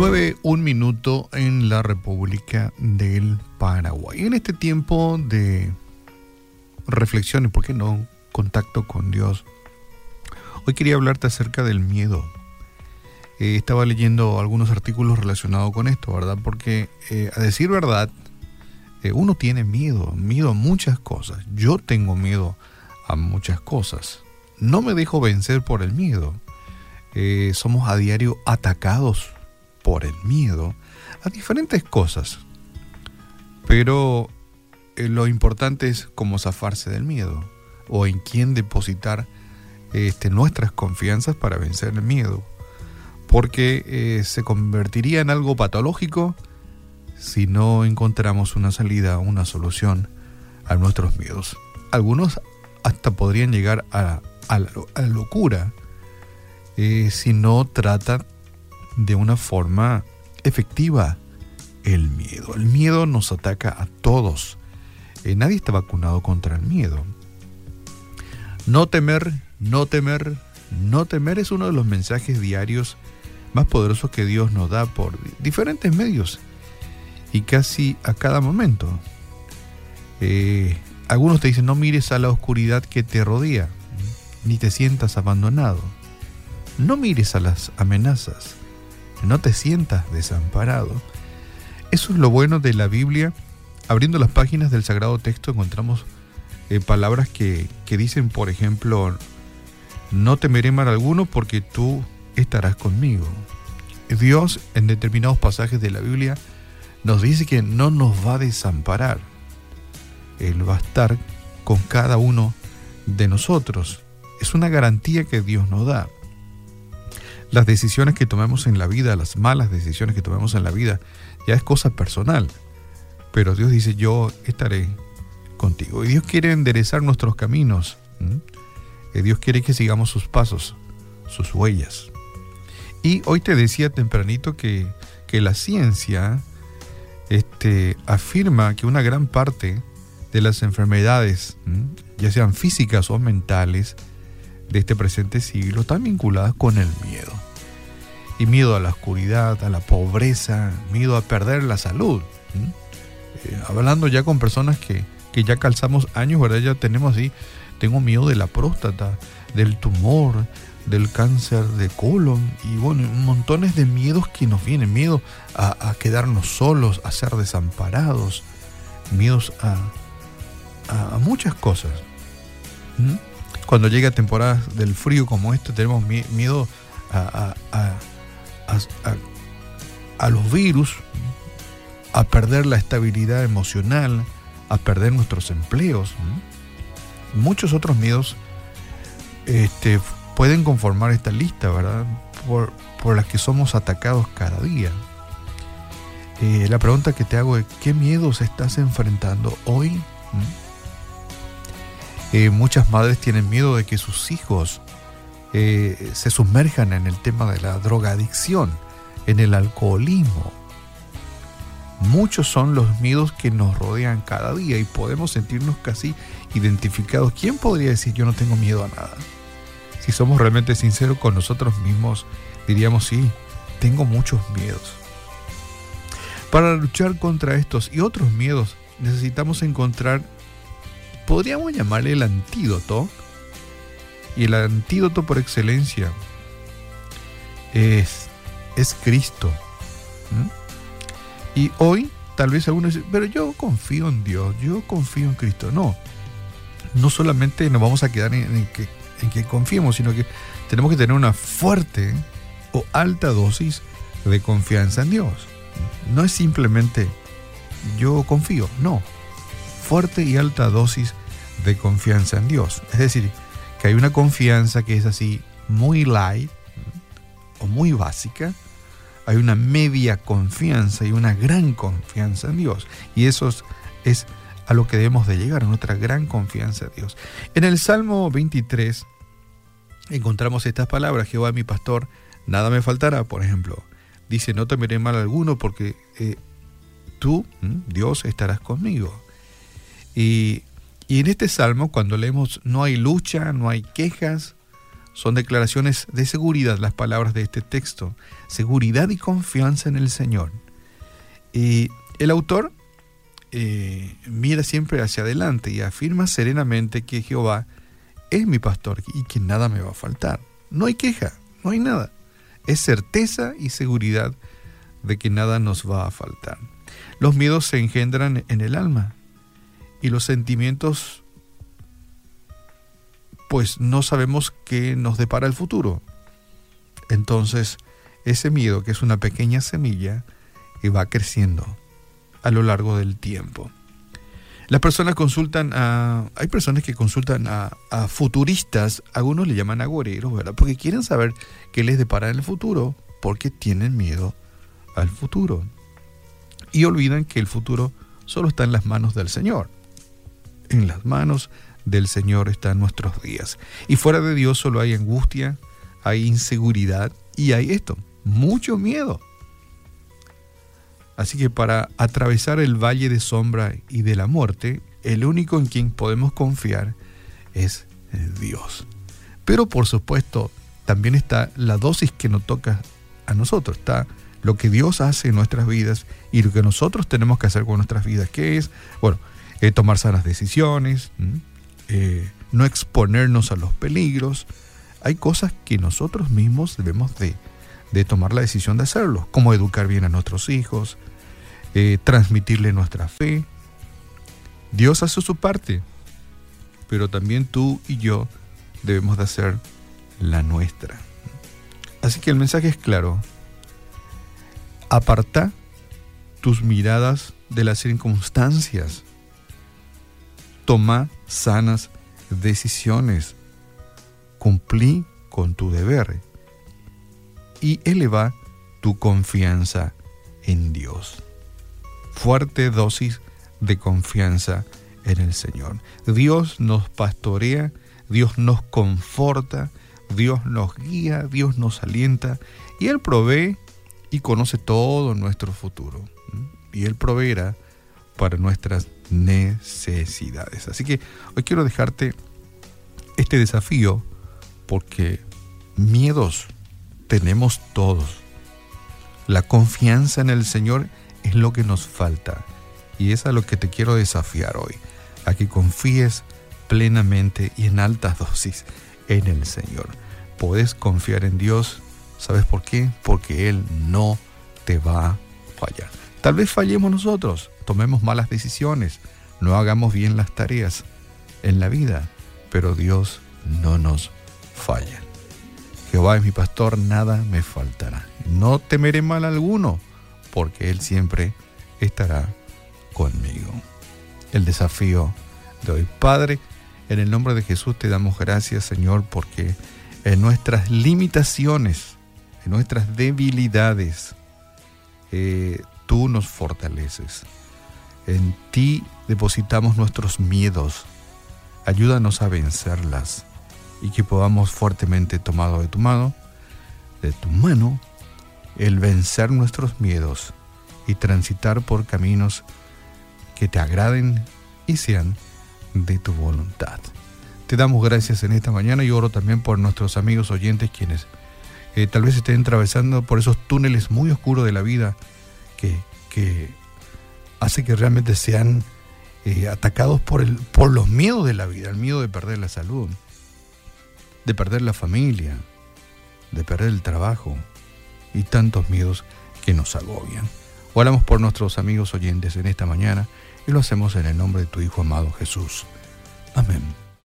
9, un minuto en la República del Paraguay. En este tiempo de reflexión y, ¿por qué no?, contacto con Dios. Hoy quería hablarte acerca del miedo. Eh, estaba leyendo algunos artículos relacionados con esto, ¿verdad? Porque eh, a decir verdad, eh, uno tiene miedo, miedo a muchas cosas. Yo tengo miedo a muchas cosas. No me dejo vencer por el miedo. somos a diario atacados por el miedo a diferentes cosas. Pero eh, lo importante es cómo zafarse del miedo o en quién depositar este, nuestras confianzas para vencer el miedo. Porque eh, se convertiría en algo patológico si no encontramos una salida, una solución a nuestros miedos. Algunos hasta podrían llegar a, la, locura eh, si no tratan de una forma efectiva el miedo. El miedo nos ataca a todos. Eh, nadie está vacunado contra el miedo. No temer, no temer, no temer es uno de los mensajes diarios más poderosos que Dios nos da por diferentes medios y casi a cada momento. Eh, algunos te dicen no mires a la oscuridad que te rodea, ni te sientas abandonado. No mires a las amenazas, no te sientas desamparado. Eso es lo bueno de la Biblia. Abriendo las páginas del Sagrado Texto encontramos eh, palabras que, que, dicen, por ejemplo, no temeré mal alguno porque tú estarás conmigo. Dios en determinados pasajes de la Biblia nos dice que no nos va a desamparar. Él va a estar con cada uno de nosotros. Es una garantía que Dios nos da las decisiones que tomemos en la vida, las malas decisiones que tomemos en la vida, ya es cosa personal. Pero Dios dice, yo estaré contigo. Y Dios quiere enderezar nuestros caminos. Y Dios quiere que sigamos sus pasos, sus huellas. Y hoy te decía tempranito que, que la ciencia este, afirma que una gran parte de las enfermedades, ya sean físicas o mentales, de este presente siglo están vinculadas con el miedo. Y miedo a la oscuridad, a la pobreza, miedo a perder la salud. Eh, hablando ya con personas que, que, ya calzamos años, ¿verdad? Ya tenemos así, tengo miedo de la próstata, del tumor, del cáncer de colon y bueno, montones de miedos que nos vienen, miedo a, quedarnos solos, a ser desamparados, miedos a, a, muchas cosas cuando llega temporadas del frío como este, tenemos miedo a, los virus, a perder la estabilidad emocional, a perder nuestros empleos. Muchos otros miedos este, pueden conformar esta lista, ¿verdad? Por, por las que somos atacados cada día. Eh, la pregunta que te hago es, ¿qué miedos estás enfrentando hoy? Eh, muchas madres tienen miedo de que sus hijos eh, se sumerjan en el tema de la drogadicción, en el alcoholismo. Muchos son los miedos que nos rodean cada día y podemos sentirnos casi identificados. ¿Quién podría decir yo no tengo miedo a nada? Si somos realmente sinceros con nosotros mismos, diríamos sí, tengo muchos miedos. Para luchar contra estos y otros miedos necesitamos encontrar podríamos llamarle el antídoto, y el antídoto por excelencia es, es Cristo. Y hoy tal vez algunos dicen, pero yo confío en Dios, yo confío en Cristo. No, no solamente nos vamos a quedar en, que, en que confiemos, sino que tenemos que tener una fuerte o alta dosis de confianza en Dios. No es simplemente yo confío, no. Fuerte y alta dosis de confianza en Dios. Es decir, que hay una confianza que es así muy light o muy básica, hay una media confianza y una gran confianza en Dios. Y eso es, a lo que debemos de llegar, a nuestra gran confianza en Dios. En el Salmo 23 encontramos estas palabras, Jehová mi pastor, nada me faltará, por ejemplo. Dice, no temeré mal alguno porque eh, tú, Dios, estarás conmigo. Y y en este salmo, cuando leemos, no hay lucha, no hay quejas, son declaraciones de seguridad las palabras de este texto. Seguridad y confianza en el Señor. Y el autor eh, mira siempre hacia adelante y afirma serenamente que Jehová es mi pastor y que nada me va a faltar. No hay queja, no hay nada. Es certeza y seguridad de que nada nos va a faltar. Los miedos se engendran en el alma y los sentimientos pues no sabemos qué nos depara el futuro. Entonces, ese miedo, que es una pequeña semilla, y va creciendo a lo largo del tiempo. Las personas consultan a. Hay personas que consultan a, futuristas, algunos le llaman agoreros, ¿verdad? Porque quieren saber qué les depara en el futuro, porque tienen miedo al futuro. Y olvidan que el futuro solo está en las manos del Señor. En las manos del Señor están nuestros días. Y fuera de Dios solo hay angustia, hay inseguridad y hay esto, mucho miedo. Así que para atravesar el valle de sombra y de la muerte, el único en quien podemos confiar es Dios. Pero por supuesto, también está la dosis que nos toca a nosotros, está lo que Dios hace en nuestras vidas y lo que nosotros tenemos que hacer con nuestras vidas, que es, bueno, tomar sanas decisiones, eh, no exponernos a los peligros. Hay cosas que nosotros mismos debemos de, tomar la decisión de hacerlo, como educar bien a nuestros hijos, eh, transmitirle nuestra fe. Dios hace su parte, pero también tú y yo debemos de hacer la nuestra. Así que el mensaje es claro. Aparta tus miradas de las circunstancias toma sanas decisiones, cumplí con tu deber y eleva tu confianza en Dios. Fuerte dosis de confianza en el Señor. Dios nos pastorea, Dios nos conforta, Dios nos guía, Dios nos alienta y Él provee y conoce todo nuestro futuro. Y Él proveerá para nuestras necesidades. Así que hoy quiero dejarte este desafío porque miedos tenemos todos. La confianza en el Señor es lo que nos falta y es a lo que te quiero desafiar hoy, a que confíes plenamente y en altas dosis en el Señor. Puedes confiar en Dios, ¿sabes por qué? Porque Él no te va a fallar. Tal vez fallemos nosotros, tomemos malas decisiones, no hagamos bien las tareas en la vida, pero Dios no nos falla. Jehová es mi pastor, nada me faltará. No temeré mal alguno, porque Él siempre estará conmigo. El desafío de hoy. Padre, en el nombre de Jesús te damos gracias, Señor, porque en nuestras limitaciones, en nuestras debilidades, eh, tú nos fortaleces. En ti depositamos nuestros miedos. Ayúdanos a vencerlas y que podamos fuertemente tomado de tu mano, de tu mano, el vencer nuestros miedos y transitar por caminos que te agraden y sean de tu voluntad. Te damos gracias en esta mañana y oro también por nuestros amigos oyentes quienes eh, tal vez estén atravesando por esos túneles muy oscuros de la vida que, que hace que realmente sean eh, atacados por, el, por los miedos de la vida, el miedo de perder la salud, de perder la familia, de perder el trabajo y tantos miedos que nos agobian. Oramos por nuestros amigos oyentes en esta mañana y lo hacemos en el nombre de tu Hijo amado Jesús. Amén.